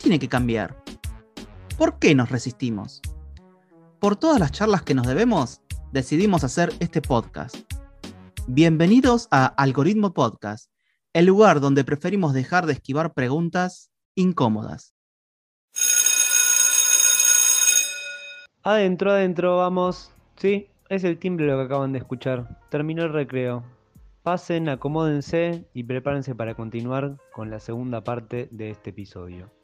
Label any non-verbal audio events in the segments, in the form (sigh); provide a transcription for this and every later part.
¿Qué tiene que cambiar? ¿Por qué nos resistimos? Por todas las charlas que nos debemos, decidimos hacer este podcast. Bienvenidos a Algoritmo Podcast, el lugar donde preferimos dejar de esquivar preguntas incómodas. Adentro, adentro, vamos. Sí, es el timbre lo que acaban de escuchar. Terminó el recreo. Pasen, acomódense y prepárense para continuar con la segunda parte de este episodio.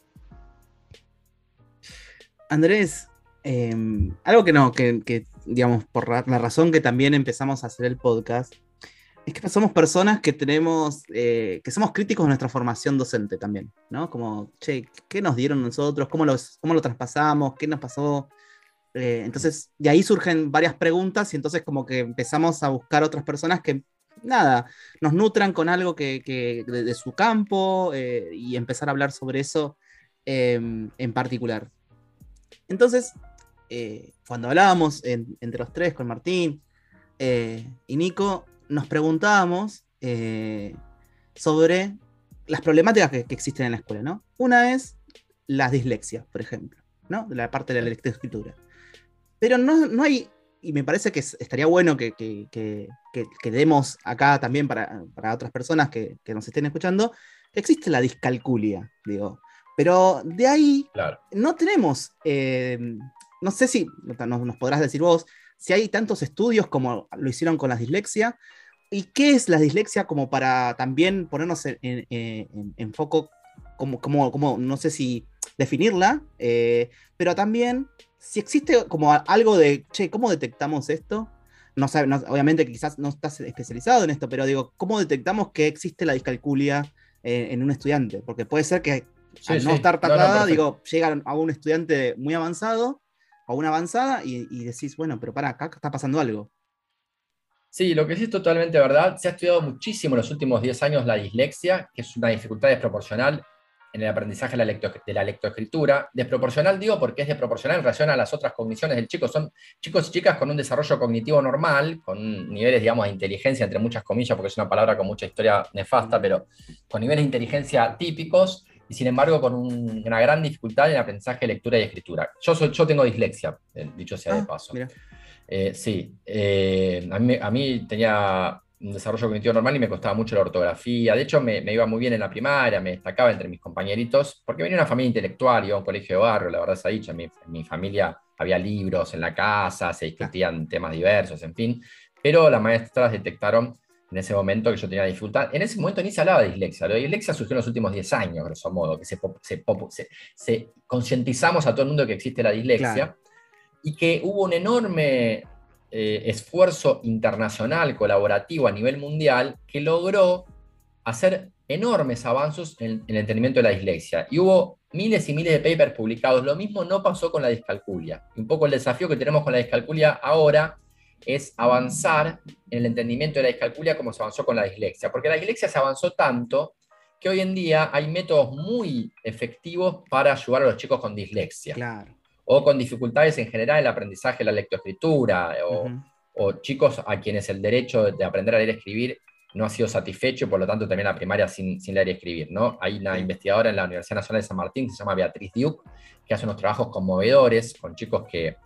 Andrés, em, algo que no, que, digamos, por la razón que también empezamos a hacer el podcast, es que somos personas que tenemos, eh, que somos críticos de nuestra formación docente también, ¿no? Como, che, ¿qué nos dieron nosotros? ¿Cómo, los, cómo lo traspasamos? ¿Qué nos pasó? Eh, entonces, de ahí surgen varias preguntas y entonces como que empezamos a buscar otras personas que, nada, nos nutran con algo que, de, su campo eh, y empezar a hablar sobre eso em, en particular. Entonces, eh, cuando hablábamos entre los tres con Martín y Nico, nos preguntábamos sobre las problemáticas que, existen en la escuela, ¿no? Una es las dislexias, por ejemplo, ¿no? De la parte de la lectoescritura. Pero no, hay, y me parece que estaría bueno que, demos acá también para, otras personas que, nos estén escuchando, que existe la discalculia, digo. Pero de ahí no tenemos, eh, no sé si nos, podrás decir vos, si hay tantos estudios como lo hicieron con la dislexia, y qué es la dislexia como para también ponernos en, foco, como, como, como, no sé si definirla, eh, pero también si existe como algo de, che, ¿cómo detectamos esto? No, obviamente quizás no estás especializado en esto, pero digo, ¿cómo detectamos que existe la discalculia eh, en un estudiante? Porque puede ser que al no estar tratada, digo, llega a un estudiante muy avanzado o una avanzada y, decís, bueno, pero para, acá está pasando algo. Sí, lo que sí es totalmente verdad. Se ha estudiado muchísimo en los últimos 10 años la dislexia, que es una dificultad desproporcional en el aprendizaje de la, de la lectoescritura. Desproporcional digo porque es desproporcional en relación a las otras cogniciones del chico. Son chicos y chicas con un desarrollo cognitivo normal, con niveles, digamos, de inteligencia, entre muchas comillas, porque es una palabra con mucha historia nefasta, pero con niveles de inteligencia típicos y sin embargo con una gran dificultad en el aprendizaje de lectura y escritura. Yo, soy, yo tengo dislexia, eh, dicho sea de ah, paso. Eh, sí, eh, a, mí, a mí tenía un desarrollo cognitivo normal y me costaba mucho la ortografía. De hecho, me, iba muy bien en la primaria, me destacaba entre mis compañeritos, porque venía una familia intelectual, iba a un colegio de barrio, la verdad se ha dicho, en mi, familia había libros en la casa, se discutían temas diversos, en fin, pero las maestras detectaron en ese momento que yo tenía dificultad. En ese momento ni se hablaba de dislexia, la dislexia surgió en los últimos 10 años, grosso modo, que se, se, concientizamos a todo el mundo que existe la dislexia. Y que hubo un enorme eh, esfuerzo internacional, colaborativo a nivel mundial, que logró hacer enormes avances en, el entendimiento de la dislexia. Y hubo miles y miles de papers publicados. Lo mismo no pasó con la discalculia. Un poco el desafío que tenemos con la discalculia ahora es avanzar en el entendimiento de la discalculia como se avanzó con la dislexia. Porque la dislexia se avanzó tanto que hoy en día hay métodos muy efectivos para ayudar a los chicos con dislexia. Claro o con dificultades en general en el aprendizaje de la lectoescritura, o, chicos a quienes el derecho de aprender a leer y escribir no ha sido satisfecho y por lo tanto también la primaria sin, leer y escribir. ¿no? Hay una investigadora en la Universidad Nacional de San Martín que se llama Beatriz Duke, que hace unos trabajos conmovedores con chicos que,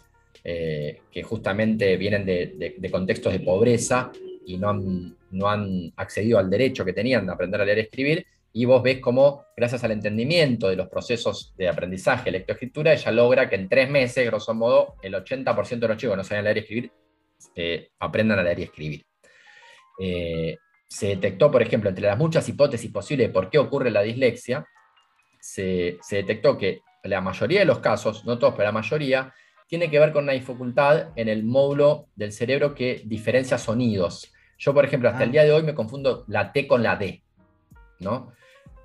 eh, que justamente vienen de, contextos de pobreza y no han, no han accedido al derecho que tenían de aprender a leer y escribir, y vos ves cómo, gracias al entendimiento de los procesos de aprendizaje, lectoescritura, ella logra que en tres meses, grosso modo, el 80% de los chicos que no saben leer y escribir eh, aprendan a leer y escribir. Eh, se detectó, por ejemplo, entre las muchas hipótesis posibles de por qué ocurre la dislexia, se, detectó que la mayoría de los casos, no todos, pero la mayoría, tiene que ver con una dificultad en el módulo del cerebro que diferencia sonidos. Yo, por ejemplo, hasta el ah. día de hoy me confundo la T con la D, ¿no?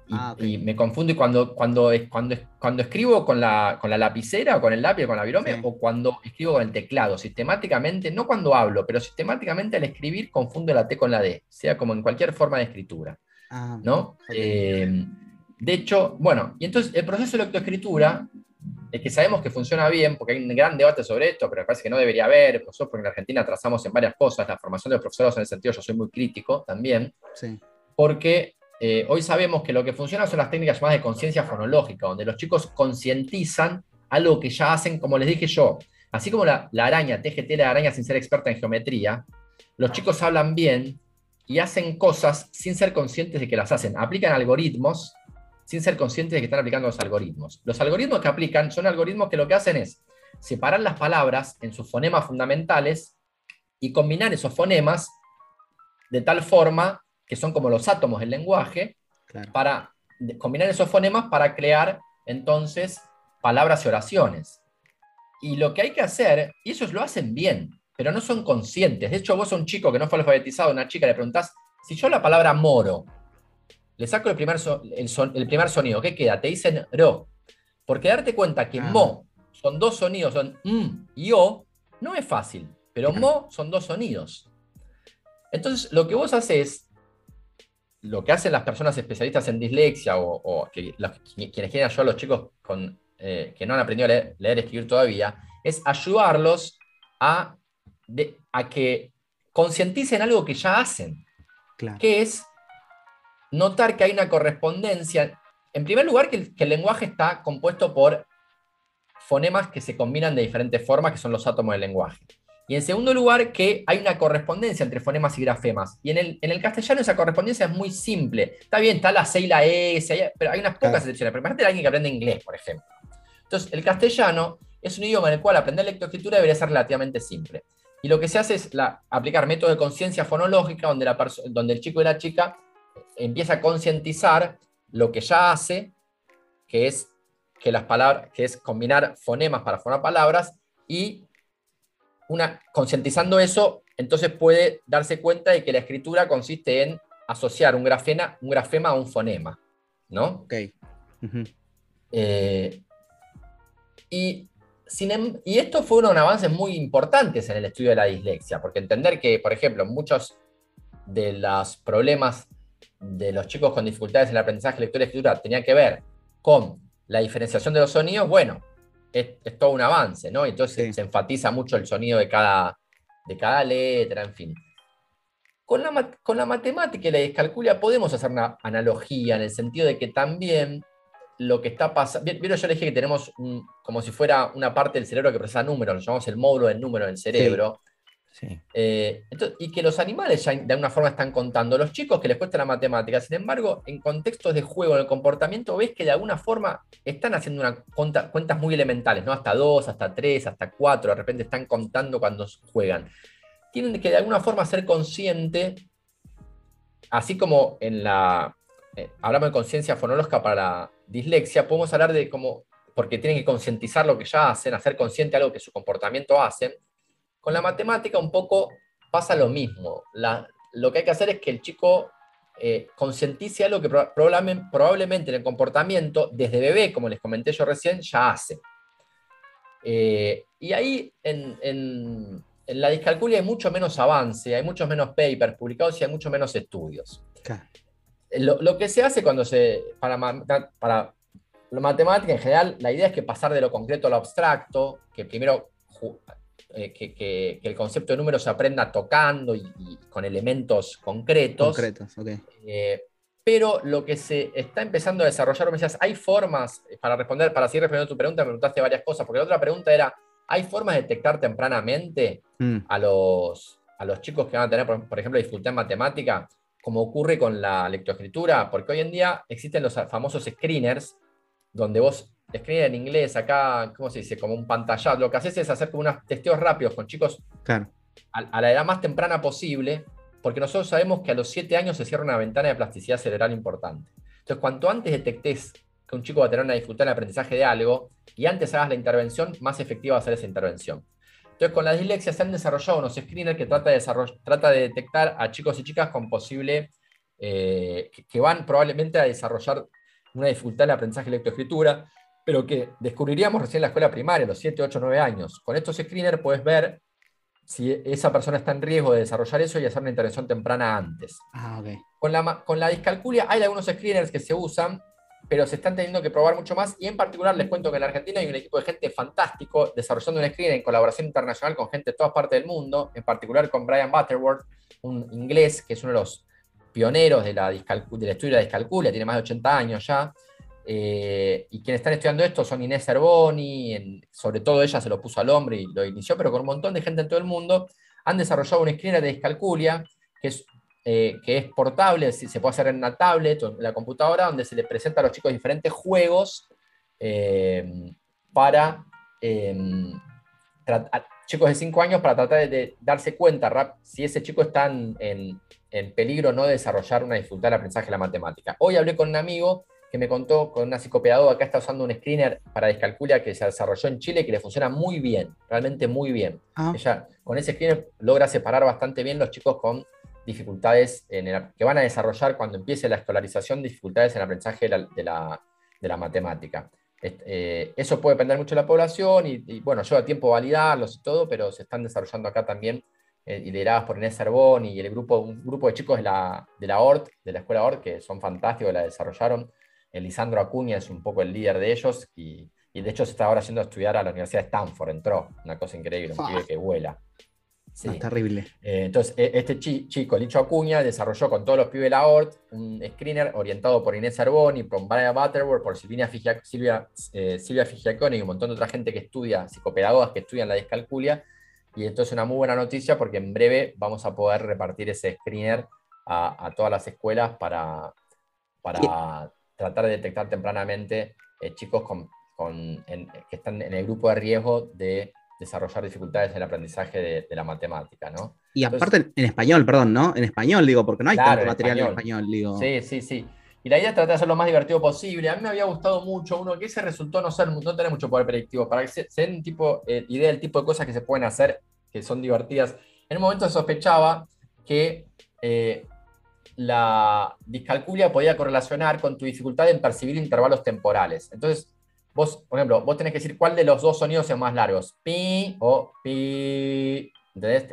y, Ah, y me confundo y cuando, cuando, cuando, cuando escribo con la, con la lapicera o con el lápiz o con la virome Sí. o cuando escribo con el teclado, sistemáticamente, no cuando hablo, pero sistemáticamente al escribir confundo la T con la D, sea como en cualquier forma de escritura. Ah, ¿no? Eh, de hecho, bueno, y entonces el proceso de lectoescritura, es que sabemos que funciona bien, porque hay un gran debate sobre esto, pero me parece que no debería haber, nosotros porque en Argentina trazamos en varias cosas, la formación de los profesores en el sentido, yo soy muy crítico también, Sí. porque eh, hoy sabemos que lo que funciona son las técnicas llamadas de conciencia fonológica, donde los chicos concientizan algo que ya hacen, como les dije yo, así como la, la araña, TGT la araña sin ser experta en geometría, los chicos hablan bien y hacen cosas sin ser conscientes de que las hacen. Aplican algoritmos sin ser conscientes de que están aplicando los algoritmos. Los algoritmos que aplican son algoritmos que lo que hacen es separar las palabras en sus fonemas fundamentales y combinar esos fonemas de tal forma que son como los átomos del lenguaje, Claro. para combinar esos fonemas para crear entonces palabras y oraciones. Y lo que hay que hacer, y ellos lo hacen bien, pero no son conscientes. De hecho, vos a un chico que no fue alfabetizado, una chica, le preguntás, si yo la palabra moro, le saco el primer, so- el, son- el primer sonido, ¿qué queda? Te dicen ro. Porque darte cuenta que Ah. mo son dos sonidos, son m y o, no es fácil, pero mo son dos sonidos. Entonces, lo que vos haces, lo que hacen las personas especialistas en dislexia o, o que los- quienes quieren ayudar a los chicos con, eh, que no han aprendido a leer, leer y escribir todavía, es ayudarlos a, de- a que concienticen algo que ya hacen, Claro. que es notar que hay una correspondencia. En primer lugar, que el, que el lenguaje está compuesto por fonemas que se combinan de diferentes formas, que son los átomos del lenguaje. Y en segundo lugar, que hay una correspondencia entre fonemas y grafemas. Y en el, en el castellano esa correspondencia es muy simple. Está bien, está la C y la S, hay- pero hay unas pocas Claro. excepciones. Pero imagínate a alguien que aprende inglés, por ejemplo. Entonces, el castellano es un idioma en el cual aprender lectoescritura debería ser relativamente simple. Y lo que se hace es la- aplicar métodos de conciencia fonológica, donde, la donde el chico y la chica empieza a concientizar lo que ya hace, que es, que las palabras, que es combinar fonemas para formar palabras, y una, concientizando eso, entonces puede darse cuenta de que la escritura consiste en asociar un, grafena, un grafema a un fonema. ¿no? Ok. Ujú. Eh, y, sin em- y esto fueron avances muy importantes en el estudio de la dislexia, porque entender que, por ejemplo, muchos de los problemas de los chicos con dificultades en el aprendizaje lectura y escritura tenían que ver con la diferenciación de los sonidos, bueno, es, es todo un avance, ¿no? Entonces Sí. se enfatiza mucho el sonido de cada, de cada letra, en fin. Con la, con la matemática y la descalculia podemos hacer una analogía en el sentido de que también lo que está pasando. Vieron, yo le dije que tenemos un- como si fuera una parte del cerebro que procesa números, lo llamamos el módulo del número del cerebro. Sí. Eh, y que los animales ya de alguna forma están contando. Los chicos que les cuesta la matemática, sin embargo, en contextos de juego, en el comportamiento, ves que de alguna forma están haciendo una cuentas muy elementales, ¿no? Hasta dos, hasta tres, hasta cuatro, de repente están contando cuando juegan. Tienen que de alguna forma ser consciente, así como en la. eh, hablamos de conciencia fonológica para la dislexia, podemos hablar de cómo. Porque tienen que concientizar lo que ya hacen, hacer consciente algo que su comportamiento hacen. Con la matemática un poco pasa lo mismo. La- lo que hay que hacer es que el chico eh, concientice algo que proba- probablemente, probablemente en el comportamiento, desde bebé, como les comenté yo recién, ya hace. Eh, y ahí en, en- en la discalculia hay mucho menos avance, hay muchos menos papers publicados y hay mucho menos estudios. Claro. Lo, lo que se hace cuando se. Para, para la matemática en general, la idea es que pasar de lo concreto a lo abstracto, que primero eh, que, que- que el concepto de número se aprenda tocando y, y con elementos concretos. Concretos, ok. Eh, pero lo que se está empezando a desarrollar, me decías, hay formas, eh, para responder, para seguir respondiendo a tu pregunta, me preguntaste varias cosas, porque la otra pregunta era, ¿hay formas de detectar tempranamente Mm, a los, a los chicos que van a tener, por, por ejemplo, dificultad en matemática, como ocurre con la lectoescritura? Porque hoy en día existen los famosos screeners, donde vos, screener en inglés, acá, ¿cómo se dice? Como un pantallado, lo que haces es hacer como unos testeos rápidos con chicos claro. a, a la edad más temprana posible, porque nosotros sabemos que a los 7 años se cierra una ventana de plasticidad cerebral importante. Entonces, cuanto antes detectes que un chico va a tener una dificultad en el aprendizaje de algo, y antes hagas la intervención, más efectiva va a ser esa intervención. Entonces, con la dislexia se han desarrollado unos screeners que trata de, trata de detectar a chicos y chicas con posible eh, que, van probablemente a desarrollar una dificultad en el aprendizaje de lectoescritura, pero que descubriríamos recién en la escuela primaria, los 7, 8, 9 años. Con estos screeners puedes ver si esa persona está en riesgo de desarrollar eso y hacer una intervención temprana antes. Ah, okay. con, la, con la discalculia hay algunos screeners que se usan, pero se están teniendo que probar mucho más. Y en particular les cuento que en la Argentina hay un equipo de gente fantástico desarrollando un screener en colaboración internacional con gente de todas partes del mundo, en particular con Brian Butterworth, un inglés que es uno de los pioneros de la del estudio de la discalculia, tiene más de 80 años ya. Eh, y quienes están estudiando esto son Inés Herboni, sobre todo ella se lo puso al hombre y lo inició, pero con un montón de gente en todo el mundo, han desarrollado un screener de discalculia que es, eh, que es portable, se puede hacer en una tablet o en la computadora, donde se les presenta a los chicos diferentes juegos eh, para chicos de 5 años para tratar de, darse cuenta si ese chico está en, en peligro no de desarrollar una dificultad de aprendizaje de la matemática. Hoy hablé con un amigo que me contó con una psicopedagoga que está usando un screener para discalculia que se desarrolló en Chile y que le funciona muy bien, realmente muy bien. Ah. Ella con ese screener logra separar bastante bien los chicos con dificultades en que van a desarrollar cuando empiece la escolarización, dificultades en el aprendizaje de la, matemática. Eh, eso puede depender mucho de la población y, bueno, lleva tiempo validarlos y todo, pero se están desarrollando acá también eh, lideradas por Inés Arbón y el grupo, un grupo de chicos de la, de la ORT, de la escuela ORT, que son fantásticos, la desarrollaron Elisandro Acuña es un poco el líder de ellos y, de hecho se está ahora yendo a estudiar a la Universidad de Stanford, entró, una cosa increíble, un pibe que vuela. Sí. terrible. Eh, entonces, e, este chico, Licho Acuña, desarrolló con todos los pibes de la ORT un screener orientado por Inés Arboni, por Brian Butterworth, por Silvia, Silvia, eh, Silvia Figiaconi y un montón de otra gente que estudia, psicopedagogas que estudian la discalculia. Y esto es una muy buena noticia porque en breve vamos a poder repartir ese screener a, todas las escuelas para, para tratar de detectar tempranamente eh, chicos con, que están en el grupo de riesgo de desarrollar dificultades en el aprendizaje de, la matemática, ¿no? Y aparte en español, perdón, ¿no? En español, digo, porque no hay tanto material en español, digo. Sí, sí, sí. Y la idea es tratar de hacerlo lo más divertido posible. A mí me había gustado mucho uno que ese resultó no ser, no tener mucho poder predictivo, para que se, den un tipo, eh, idea del tipo de cosas que se pueden hacer que son divertidas. En un momento se sospechaba que eh, la discalculia podía correlacionar con tu dificultad en percibir intervalos temporales. Entonces, vos, por ejemplo, vos tenés que decir cuál de los dos sonidos es más largos, pi o pi,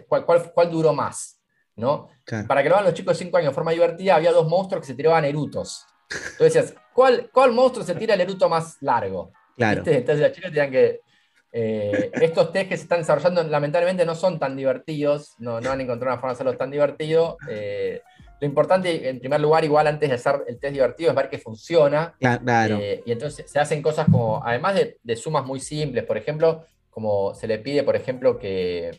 ¿Cuál, cuál, duró más? ¿no? Para que lo hagan los chicos de 5 años de forma divertida, había dos monstruos que se tiraban erutos. Entonces decías, ¿cuál, ¿cuál monstruo se tira el eruto más largo? Claro. Entonces los chicos tenían que... Eh, estos test que se están desarrollando lamentablemente no son tan divertidos, no, no han encontrado una forma de hacerlo tan divertido. Eh, lo importante, en primer lugar, igual antes de hacer el test divertido, es ver que funciona. Claro. Eh, y entonces se hacen cosas como, además de, sumas muy simples, por ejemplo, como se le pide, por ejemplo, que,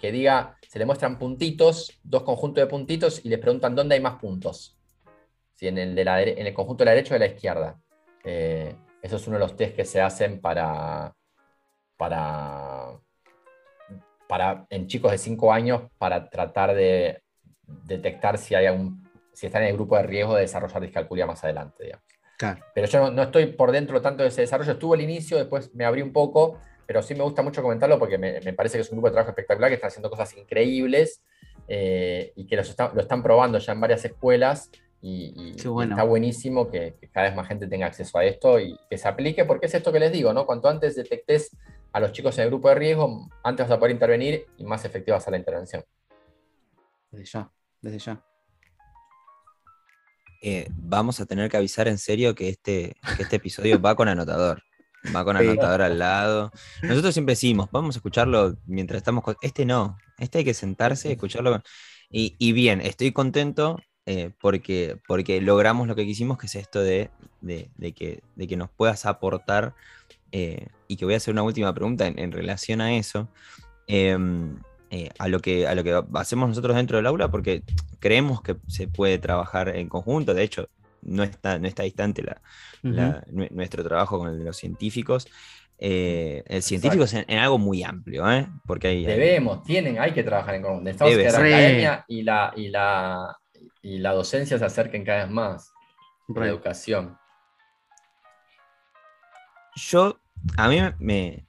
diga, se le muestran puntitos, dos conjuntos de puntitos, y le preguntan dónde hay más puntos. Si en, el de la, en el conjunto de la derecha o de la izquierda. Eh, eso es uno de los test que se hacen para, para, para en chicos de 5 años para tratar de detectar si, hay un, si están en el grupo de riesgo de desarrollar discalculia más adelante, digamos. Pero yo no, estoy por dentro tanto de ese desarrollo. Estuvo al inicio, después me abrí un poco, pero sí me gusta mucho comentarlo porque me, parece que es un grupo de trabajo espectacular que está haciendo cosas increíbles eh, y que lo están probando ya en varias escuelas. Y, está buenísimo que, cada vez más gente tenga acceso a esto y que se aplique, porque es esto que les digo, ¿no? Cuanto antes detectes a los chicos en el grupo de riesgo, antes vas a poder intervenir y más efectiva va a ser la intervención. Ya, desde ya. Eh, vamos a tener que avisar en serio que este, este episodio va con anotador. Va con anotador al lado. Nosotros siempre decimos, vamos a escucharlo mientras estamos con... Este no, este hay que sentarse y escucharlo. Y, bien, estoy contento eh, porque, porque logramos lo que quisimos, que es esto de, que, de que nos puedas aportar. Eh, y que voy a hacer una última pregunta en, en relación a eso. Em, eh, a, lo que, a lo que hacemos nosotros dentro del aula, porque creemos que se puede trabajar en conjunto. De hecho, no está, no está distante nuestro trabajo con el de los científicos. Eh, el científico es en, algo muy amplio, ¿eh? Porque hay, Debemos, tienen, hay que trabajar en conjunto. Necesitamos que la academia y la, y, la, y la docencia se acerquen cada vez más. La educación. Yo, a mí me,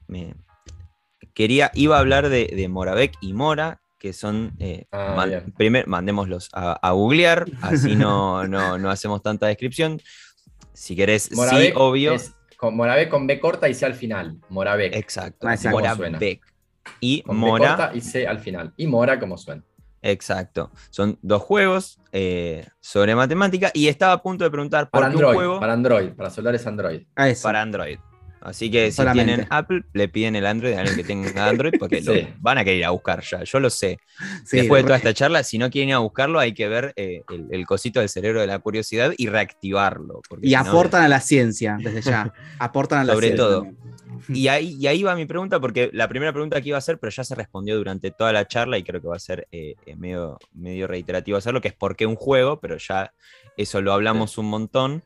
quería, iba a hablar de, de Moravec y Mora, que son. eh, Ah, man- primer, mandémoslos a, a googlear, así no, (laughs) no, no hacemos tanta descripción. Si querés, sí, obvio. es con Moravec con B corta y C al final. Moravec. Exacto. Ah, exacto. Moravec. Y Con B Mora. corta y C al final. Y Mora como suena. Exacto. Son dos juegos eh, sobre matemática. Y estaba a punto de preguntar por Para qué un juego para Android, para celulares Android. A eso. para Android. Así que si Solamente. tienen Apple, le piden el Android a alguien que tenga (laughs) Android porque lo van a querer ir a buscar ya. Yo lo sé. Sí, Después de toda esta charla, si no quieren ir a buscarlo, hay que ver eh, el, el cosito del cerebro de la curiosidad y reactivarlo. porque y si no- aportan a la ciencia desde ya. (laughs) Aportan a la Sobre ciencia. todo. también. Y ahí, y ahí va mi pregunta, porque la primera pregunta que iba a hacer, pero ya se respondió durante toda la charla y creo que va a ser eh, eh, medio, medio reiterativo hacerlo, que es por qué un juego, pero ya eso lo hablamos un montón.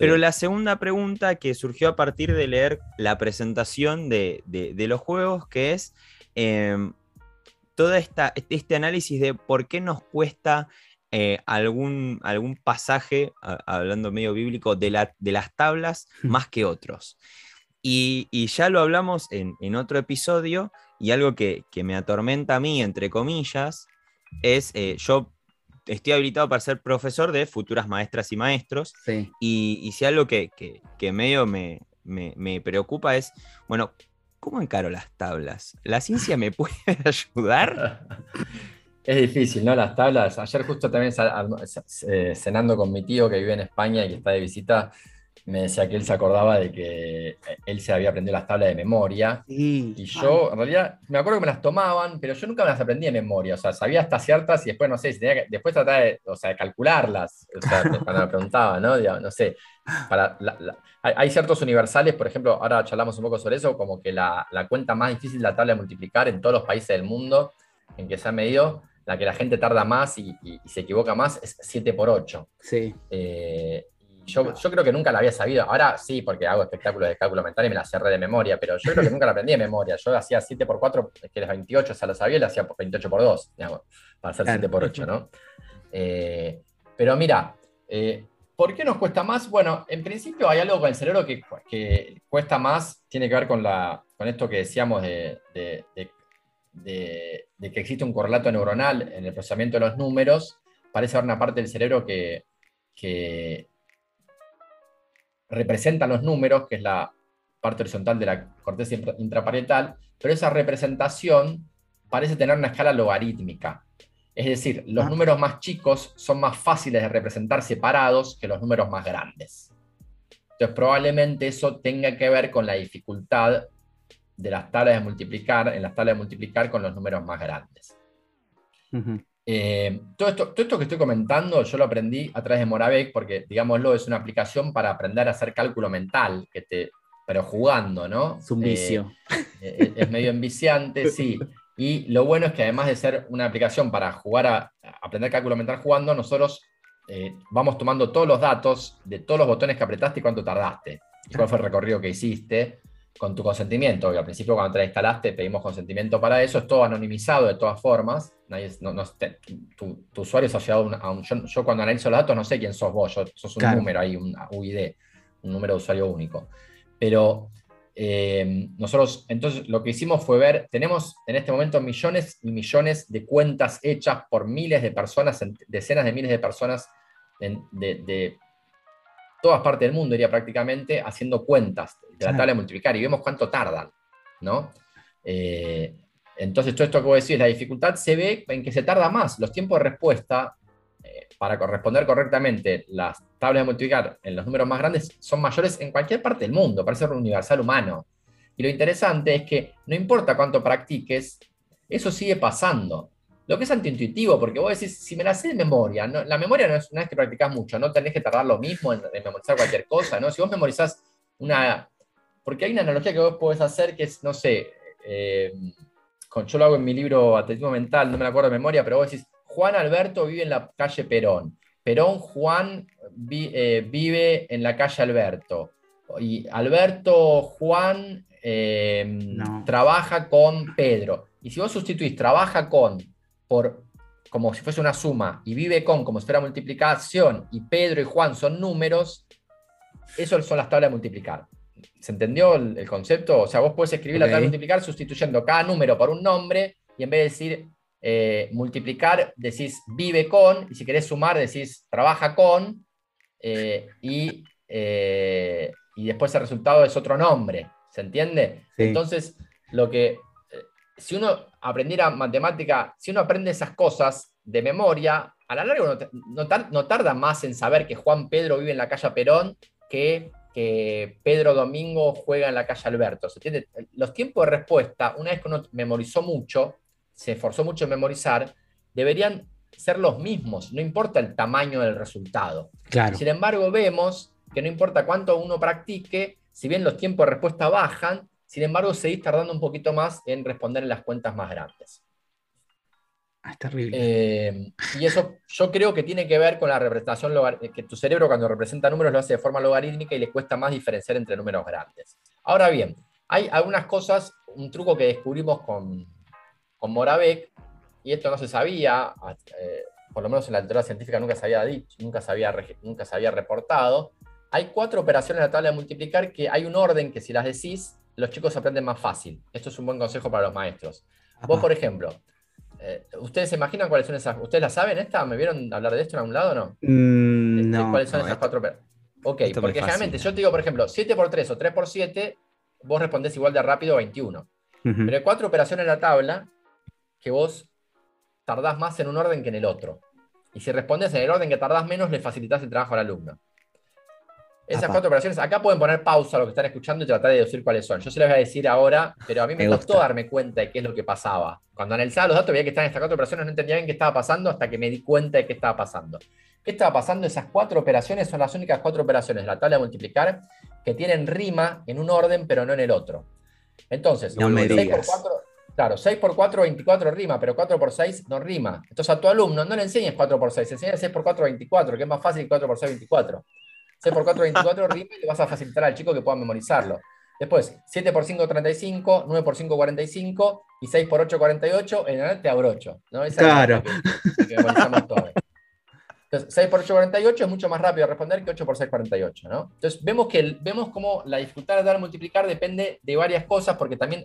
Pero la segunda pregunta que surgió a partir de leer la presentación de, de- de los juegos, que es eh, todo esta, este análisis de por qué nos cuesta eh, algún, algún pasaje, a- hablando medio bíblico, de, la- de las tablas (laughs) más que otros. Y, y ya lo hablamos en, en otro episodio, y algo que, que me atormenta a mí, entre comillas, es eh, yo estoy habilitado para ser profesor de futuras maestras y maestros, Sí. y, y si algo que, que- que medio me, me- me preocupa es, bueno, ¿cómo encaro las tablas? ¿La ciencia me (laughs) puede ayudar? (laughs) Es difícil, ¿no? Las tablas. Ayer justo también eh, cenando con mi tío que vive en España y que está de visita, me decía que él se acordaba de que eh, él se había aprendido las tablas de memoria. Sí. Y yo, en realidad, me acuerdo que me las tomaban, pero yo nunca me las aprendí de memoria. O sea, sabía hasta ciertas y después, no sé, si tenía que, después trataba de, o sea, de calcularlas. O sea, (laughs) cuando me preguntaba, ¿no? Digamos, no sé. Para la- la- hay, ciertos universales, por ejemplo, ahora charlamos un poco sobre eso, como que la, la cuenta más difícil de la tabla de multiplicar en todos los países del mundo en que se ha medido, la que la gente tarda más y, y- y se equivoca más, es 7 por 8. Sí. Eh, yo, yo creo que nunca la había sabido. Ahora sí, porque hago espectáculos de cálculo mental y me la cerré de memoria, pero yo creo que nunca la aprendí de memoria. Yo hacía 7 por 4, que era 28, o sea, lo sabía, y la hacía por 28 por 2, digamos, para hacer Claro. 7 por 8, ¿no? Eh, pero mira, eh, ¿por qué nos cuesta más? Bueno, en principio hay algo con el cerebro que, que cuesta más, tiene que ver con, la, con esto que decíamos de, de- de- de- de que existe un correlato neuronal en el procesamiento de los números. Parece haber una parte del cerebro que, que representa los números, que es la parte horizontal de la corteza intra- intraparietal, pero esa representación parece tener una escala logarítmica. Es decir, los Ah. números más chicos son más fáciles de representar separados que los números más grandes. Entonces, probablemente eso tenga que ver con la dificultad de las tablas de multiplicar, en las tablas de multiplicar con los números más grandes. Eh, todo, esto, todo esto que estoy comentando yo lo aprendí a través de Moravec porque, digámoslo, es una aplicación para aprender a hacer cálculo mental, que te, pero jugando, ¿no? Es un Eh, vicio. eh, es medio enviciante, sí. Y lo bueno es que además de ser una aplicación para jugar a, a aprender cálculo mental jugando, nosotros eh, vamos tomando todos los datos de todos los botones que apretaste y cuánto tardaste. Y cuál fue el recorrido que hiciste con tu consentimiento. Que al principio cuando te la instalaste pedimos consentimiento para eso. Es todo anonimizado de todas formas. Nadie, no- no- te- tu, tu usuario es asociado a un... a un- yo, yo cuando analizo los datos no sé quién sos vos. Yo, sos un Claro. número ahí, un UID, un número de usuario único. Pero eh, nosotros, entonces, lo que hicimos fue ver, tenemos en este momento millones y millones de cuentas hechas por miles de personas, en- decenas de miles de personas de todas partes del mundo, diría prácticamente, haciendo cuentas de la tabla de multiplicar y vemos cuánto tardan, ¿no? Eh, entonces, todo esto que vos decís, la dificultad se ve en que se tarda más. Los tiempos de respuesta eh, para corresponder correctamente las tablas de multiplicar en los números más grandes son mayores en cualquier parte del mundo, parece un universal humano. Y lo interesante es que no importa cuánto practiques, eso sigue pasando. Lo que es antiintuitivo, porque vos decís, si me la sé de memoria, no- la memoria no es una vez que practicás mucho, no tenés que tardar lo mismo en, en memorizar cualquier cosa, ¿no? Si vos memorizás una... Porque hay una analogía que vos podés hacer que es, no sé, eh, con- yo lo hago en mi libro Atletismo Mental, no me acuerdo de memoria, pero vos decís, Juan Alberto vive en la calle Perón. Perón Juan vi- eh, vive en la calle Alberto. Y Alberto Juan eh, No. trabaja con Pedro. Y si vos sustituís trabaja con por como si fuese una suma y vive con como si fuera multiplicación y Pedro y Juan son números, eso son las tablas de multiplicar. ¿Se entendió el, el concepto? O sea, vos podés escribir la tabla de multiplicar sustituyendo cada número por un nombre y en vez de decir eh, multiplicar decís vive con, y si querés sumar decís trabaja con, eh, y, eh, y después el resultado es otro nombre, ¿se entiende? Sí. Entonces, lo que, si uno aprendiera matemática, si uno aprende esas cosas de memoria, a la larga uno no, tar- no tarda más en saber que Juan Pedro vive en la calle Perón que que Pedro Domingo juega en la calle Alberto. ¿Se entiende? Los tiempos de respuesta, una vez que uno memorizó mucho, se esforzó mucho en memorizar, deberían ser los mismos, no importa el tamaño del resultado. Claro. Sin embargo, vemos que no importa cuánto uno practique, si bien los tiempos de respuesta bajan, sin embargo, seguís tardando un poquito más en responder en las cuentas más grandes. Ah, es terrible. Eh, y eso yo creo que tiene que ver con la representación, logar- que tu cerebro cuando representa números lo hace de forma logarítmica y le cuesta más diferenciar entre números grandes. Ahora bien, hay algunas cosas, un truco que descubrimos con, con Moravec, y esto no se sabía, eh, por lo menos en la literatura científica nunca se había dicho, nunca se había, nunca se había reportado. Hay cuatro operaciones en la tabla de multiplicar que hay un orden que si las decís, los chicos aprenden más fácil. Esto es un buen consejo para los maestros. Vos, por ejemplo, eh, ¿ustedes se imaginan cuáles son esas? ¿Ustedes las saben esta? ¿Me vieron hablar de esto en algún lado o no? Mm, de no. ¿Cuáles son no, esas esto- cuatro operaciones? Ok, porque generalmente yo te digo, por ejemplo, 7 por 3 o 3 por 7, vos respondés igual de rápido 21. Ujú. Pero hay cuatro operaciones en la tabla que vos tardás más en un orden que en el otro. Y si respondes en el orden que tardás menos, le facilitas el trabajo al alumno. Esas Apa. cuatro operaciones, acá pueden poner pausa a lo que están escuchando y tratar de deducir cuáles son. Yo se las voy a decir ahora, pero a mí me, Me costó gusta. darme cuenta de qué es lo que pasaba. Cuando analizaba los datos veía que estaban estas cuatro operaciones, no entendía bien qué estaba pasando hasta que me di cuenta de qué estaba pasando. ¿Qué estaba pasando? Esas cuatro operaciones son las únicas cuatro operaciones de la tabla de multiplicar que tienen rima en un orden, pero no en el otro. Entonces, No me 6 por digas. 4, claro, 6 por 4, 24 rima, pero 4 por 6 no rima. Entonces a tu alumno no le enseñes 4 por 6, enseña 6 por 4, 24, que es más fácil que 4 por 6, 24. 6 por 4, 24 (laughs) rima y le vas a facilitar al chico que pueda memorizarlo. Después, 7 por 5, 35, 9 por 5, 45 y 6 por 8, 48, en realidad te abrocho. ¿no? Esa Claro. es que, que. Entonces, 6 por 8, 48 es mucho más rápido de responder que 8 por 6, 48. ¿no? Entonces, vemos, que vemos cómo la dificultad de dar a multiplicar depende de varias cosas, porque también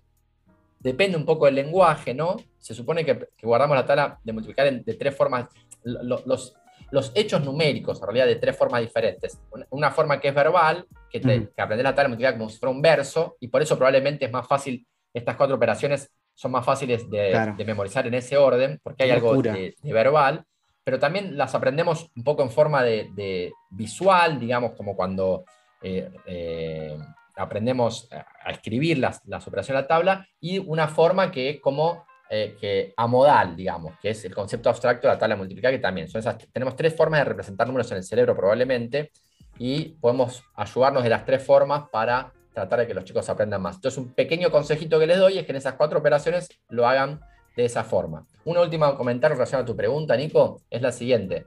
depende un poco del lenguaje, ¿no? Se supone que, que guardamos la tabla de multiplicar en- de tres formas, lo- los, los hechos numéricos, en realidad, de tres formas diferentes. Una, una forma que es verbal, que, te, que aprender la tabla de multiplicar como si fuera un verso, y por eso probablemente es más fácil, estas cuatro operaciones son más fáciles de, Claro. de memorizar en ese orden, porque hay algo de, de verbal, pero también las aprendemos un poco en forma de, de visual, digamos, como cuando eh, eh, aprendemos a a escribir las, las operaciones de la tabla, y una forma que es como eh, que amodal, digamos, que es el concepto abstracto de la tabla multiplicar, que también son esas, tenemos tres formas de representar números en el cerebro probablemente, y podemos ayudarnos de las tres formas para tratar de que los chicos aprendan más. Entonces, un pequeño consejito que les doy es que en esas cuatro operaciones lo hagan de esa forma. Un último comentario en relación a tu pregunta, Nico, es la siguiente.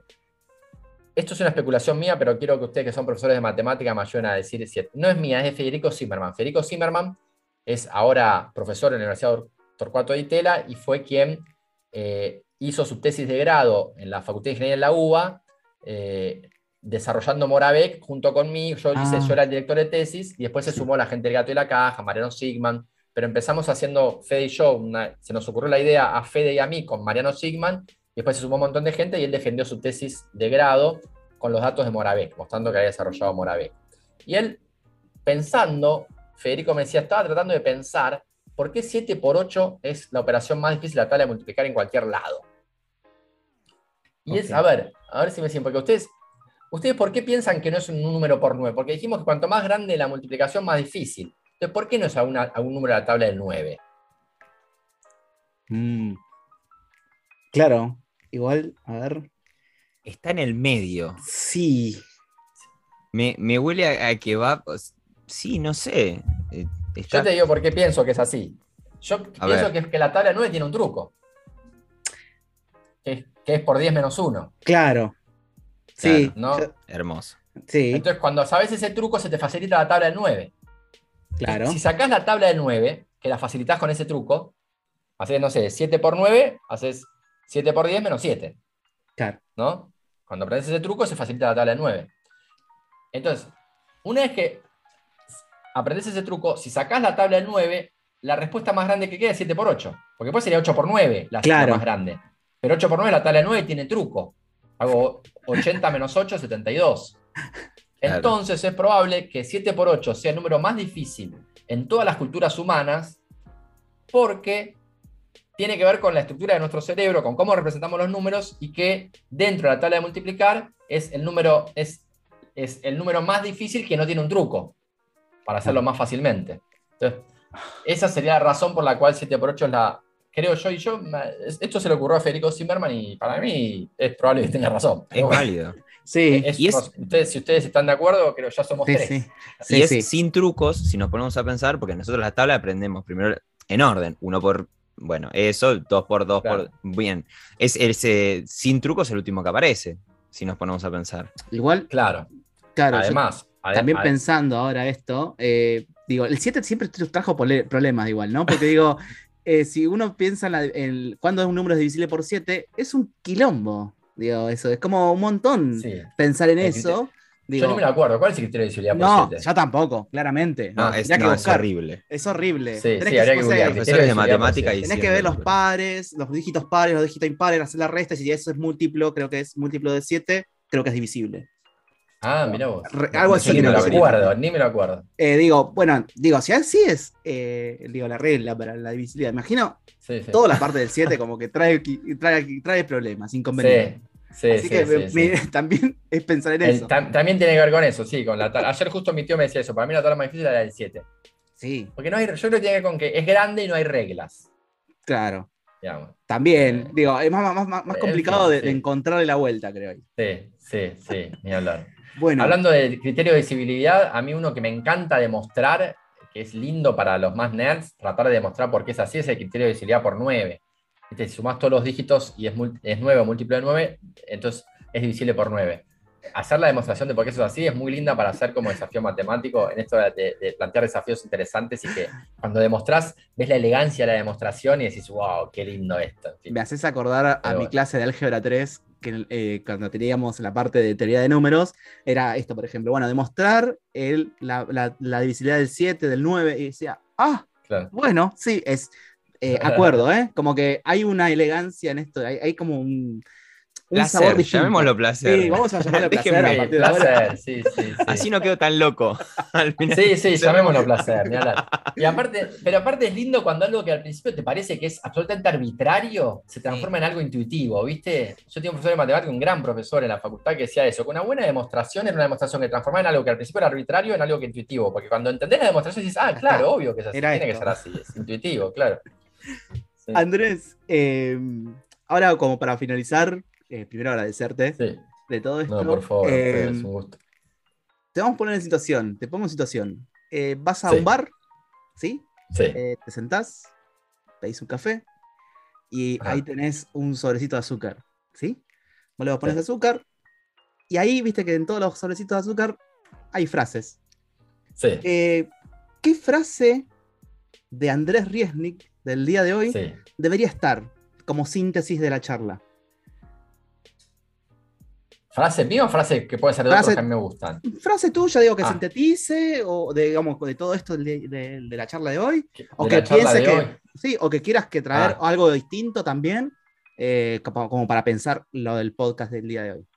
Esto es una especulación mía, pero quiero que ustedes que son profesores de matemática me ayuden a decir si no es mía, es de Federico Zimmerman. Federico Zimmerman es ahora profesor en la Universidad Torcuato de Itela y fue quien eh, hizo su tesis de grado en la Facultad de Ingeniería en la UBA, eh, desarrollando Moravec junto conmigo. Yo, hice, Ah. yo era el director de tesis y después se sumó la gente del Gato y la Caja, Mariano Sigman, pero empezamos haciendo Fede y yo, una- se nos ocurrió la idea a Fede y a mí con Mariano Sigman, y después se sumó un montón de gente y él defendió su tesis de grado con los datos de Moravec, mostrando que había desarrollado Moravec. Y él, pensando, Federico me decía, estaba tratando de pensar por qué 7 por 8 es la operación más difícil de la tabla de multiplicar en cualquier lado. Y es, a ver, a ver si me dicen, porque ustedes, ¿ustedes por qué piensan que no es un número por 9? Porque dijimos que cuanto más grande la multiplicación, más difícil. Entonces, ¿por qué no es a, una- a un número de la tabla del 9? Mm. Claro, igual, a ver. Está en el medio. Sí. Me, me huele a, a que va. Sí, no sé. eh, está- Yo te digo por qué pienso que es así. Yo A pienso que, que la tabla 9 tiene un truco. Que es, que es por 10 menos 1. Claro. Sí. ¿no? yo- Hermoso. sí, Entonces, cuando sabes ese truco, se te facilita la tabla del 9. claro. Si sacás la tabla del 9, que la facilitas con ese truco, haces, no sé, 7 por 9, haces 7 por 10 menos 7. Claro. ¿no? Cuando aprendes ese truco, se facilita la tabla del 9. Entonces, una vez que aprendes ese truco, si sacás la tabla del 9, la respuesta más grande que queda es 7 por 8. Porque después sería 8 por 9 la Claro. más grande. Pero 8 por 9, la tabla de 9 tiene truco. Hago 80 menos 8, 72. (laughs) Claro. Entonces es probable que 7 por 8 sea el número más difícil en todas las culturas humanas porque tiene que ver con la estructura de nuestro cerebro, con cómo representamos los números y que dentro de la tabla de multiplicar es el número, es, es el número más difícil que no tiene un truco para hacerlo más fácilmente. Entonces, esa sería la razón por la cual 7 por 8 es la, creo yo, y yo, esto se le ocurrió a Federico Zimmerman y para mí es probable que tenga razón. Es bueno, válido. (laughs) Sí, es- Y es- ustedes, si ustedes están de acuerdo, creo que ya somos sí, tres. sí. y es sí. sin trucos, si nos ponemos a pensar, porque nosotros la tabla aprendemos primero en orden, uno por, bueno, eso, dos por dos Claro. por, bien. Es ese sin trucos el último que aparece, si nos ponemos a pensar. Igual, Claro. claro, Además, ade- también pensando ahora esto, eh, digo, el 7 siempre trajo problemas igual, ¿no? Porque digo, (laughs) eh, si uno piensa en, la- en cuándo un número es divisible por 7, es un quilombo, digo, eso, es como un montón sí. pensar en El eso. Yo Digo, ni me lo acuerdo. ¿Cuál es el criterio de visibilidad por no, siete? yo tampoco, claramente. No, No, es, que no, es buscar. horrible. Es horrible. Sí, Tenés sí, habría que no sé, googlear. Profesores de matemática y. Tenés que ver los pares, los dígitos pares, los dígitos impares, hacer la resta, y si eso es múltiplo, creo que es múltiplo de 7, creo que es divisible. Ah, mirá vos. Re- algo así ni me lo acuerdo, ni me lo acuerdo. Eh, digo, bueno, digo, si así es, eh, digo, la regla para la divisibilidad, imagino Sí, sí. toda la parte del 7 como que trae, trae, trae problemas, inconvenientes. Sí, sí, así sí, que me- me- (laughs) también es pensar en El- eso. tam- también tiene que ver con eso, sí. Con la. Ayer justo mi tío me decía eso. Para mí la tabla más difícil era la del 7. Sí, Porque no hay, yo creo que tiene que ver con que es grande y no hay reglas. claro. Digamos. También, Eh, digo, es más, más, más, complicado de, de encontrarle la vuelta, creo. Sí, sí, sí, ni hablar. Bueno, Hablando de criterio de visibilidad, a mí uno que me encanta demostrar, que es lindo para los más nerds, tratar de demostrar por qué es así, es el criterio de visibilidad por 9. ¿Viste? Si sumás todos los dígitos y es, es 9 o múltiplo de 9, entonces es divisible por 9. Hacer la demostración de por qué eso es así es muy linda para hacer como desafío matemático, en esto de, de- plantear desafíos interesantes y que cuando demostrás, ves la elegancia de la demostración y decís, wow, qué lindo esto. En fin. me haces acordar a, mi clase de álgebra 3, que eh, cuando teníamos la parte de teoría de números, era esto, por ejemplo, bueno, demostrar el, la, la- la divisibilidad del 7, del 9, y decía, ah, Claro. bueno, sí, es eh, acuerdo, ¿eh? (laughs) Como que hay una elegancia en esto, hay, hay como un, Placer, llamémoslo placer. Sí, vamos a llamarlo (laughs) placer a partir de placer, sí, sí, sí. Así no quedo tan loco. (laughs) Al final. Sí, sí, (laughs) llamémoslo placer. Y aparte, pero aparte es lindo cuando algo que al principio te parece que es absolutamente arbitrario se transforma en algo intuitivo, ¿viste? Yo tenía un profesor de matemática, un gran profesor en la facultad que decía eso, que una buena demostración era una demostración que transformaba en algo que al principio era arbitrario en algo que intuitivo, porque cuando entendés la demostración dices, ah, claro, obvio que es así, Era tiene que ser así, es intuitivo, claro. Sí, Andrés, eh, ahora como para finalizar, eh, primero agradecerte sí. de todo esto. No, por favor, Eh, es un gusto. te vamos a poner en situación, te pongo en situación. Eh, vas a Sí. un bar, ¿sí? Sí, Eh, te sentás, pedís un café y Ajá. ahí tenés un sobrecito de azúcar, ¿sí? Vos le pones Sí. azúcar y ahí viste que en todos los sobrecitos de azúcar hay frases. sí, ¿Qué frase de Andrés Riesnik del día de hoy sí. debería estar como síntesis de la charla? ¿Frase mía o frase que puede ser de Frase- otros que a mí me gustan? Frase tuya, digo, que Ah. sintetice o de, digamos, de todo esto de, de- de la charla de hoy. O que la charla piense de que, hoy. sí, o que quieras que traer Ah. algo distinto también, eh, como, como para pensar lo del podcast del día de hoy.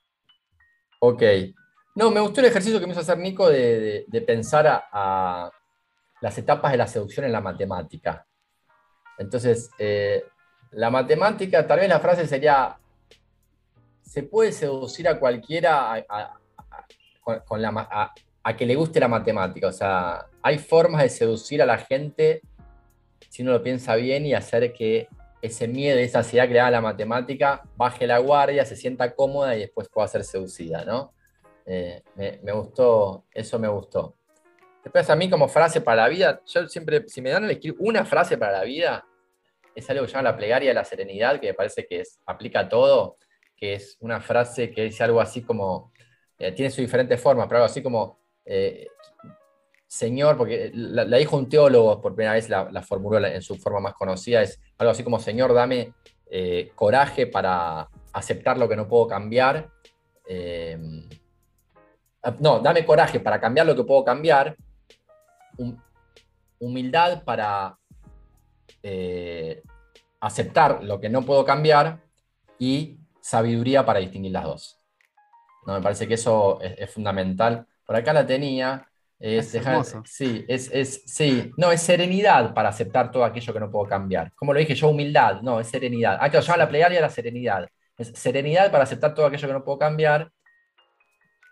Ok. No, me gustó el ejercicio que me hizo hacer Nico de, de- de pensar a, a las etapas de la seducción en la matemática. Entonces, eh, la matemática, tal vez la frase sería, se puede seducir a cualquiera a, con- la a- que le guste la matemática. O sea, hay formas de seducir a la gente si uno lo piensa bien y hacer que ese miedo esa ansiedad que le da a la matemática baje la guardia, se sienta cómoda y después pueda ser seducida, ¿no? Eh, me, gustó, eso me gustó. Después a mí como frase para la vida, yo siempre, si me dan a elegir una frase para la vida, es algo que llama la plegaria de la serenidad, que me parece que es, aplica a todo, que es una frase que dice algo así como, eh, tiene sus diferentes formas, pero algo así como, eh, Señor, porque la, dijo un teólogo por primera vez, la, formuló en su forma más conocida, es algo así como, Señor, dame eh, coraje para aceptar lo que no puedo cambiar. ah, no, dame coraje para cambiar lo que puedo cambiar. hum- humildad para aceptar lo que no puedo cambiar y sabiduría para distinguir las dos. ¿No? Me parece que eso es, fundamental. Por acá la tenía. Es, sí, es, es, sí, no, es serenidad para aceptar todo aquello que no puedo cambiar. Como lo dije yo, humildad, no, es serenidad. Ah, lo llama la plegaria la serenidad. Es serenidad para aceptar todo aquello que no puedo cambiar.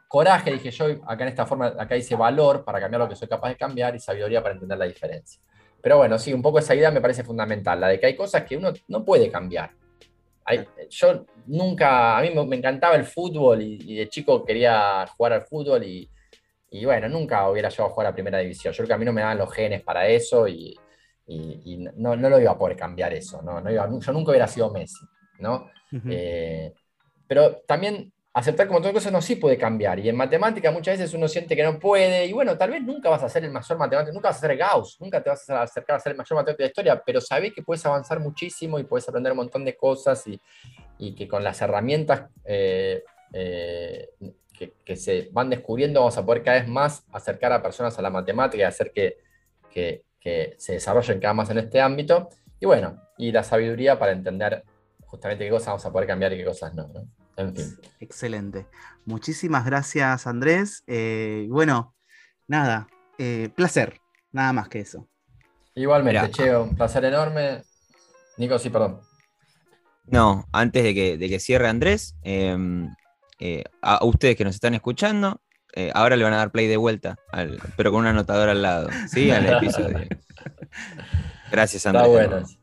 Coraje, dije yo, acá en esta forma, acá dice valor para cambiar lo que soy capaz de cambiar y sabiduría para entender la diferencia. Pero bueno, sí, un poco esa idea me parece fundamental, la de que hay cosas que uno no puede cambiar. Yo nunca, a mí me, encantaba el fútbol y, de chico quería jugar al fútbol y, bueno, nunca hubiera llegado a jugar a primera división. Yo creo que a mí no me daban los genes para eso y, no, lo iba a poder cambiar eso. ¿no? yo nunca hubiera sido Messi, ¿no? Eh, pero también aceptar como todas cosas no sí puede cambiar. Y en matemática muchas veces uno siente que no puede, y bueno, tal vez nunca vas a ser el mayor matemático, nunca vas a ser Gauss, nunca te vas a acercar a ser el mayor matemático de la historia, pero sabés que puedes avanzar muchísimo y puedes aprender un montón de cosas y, que con las herramientas eh, eh, que, se van descubriendo vamos a poder cada vez más acercar a personas a la matemática y hacer que, que, que se desarrollen cada más en este ámbito. Y bueno, y la sabiduría para entender justamente qué cosas vamos a poder cambiar y qué cosas. ¿no? Excelente. Muchísimas gracias, Andrés. Eh, bueno, nada, eh, placer, nada más que eso. Igualmente, Cheo, un placer enorme. Nico, sí, perdón. No, antes de que, de que cierre Andrés, em, eh, a ustedes que nos están escuchando, ahora le van a dar play de vuelta, pero con un anotador al lado, ¿sí? (laughs) Al episodio. Gracias, Andrés. Está bueno.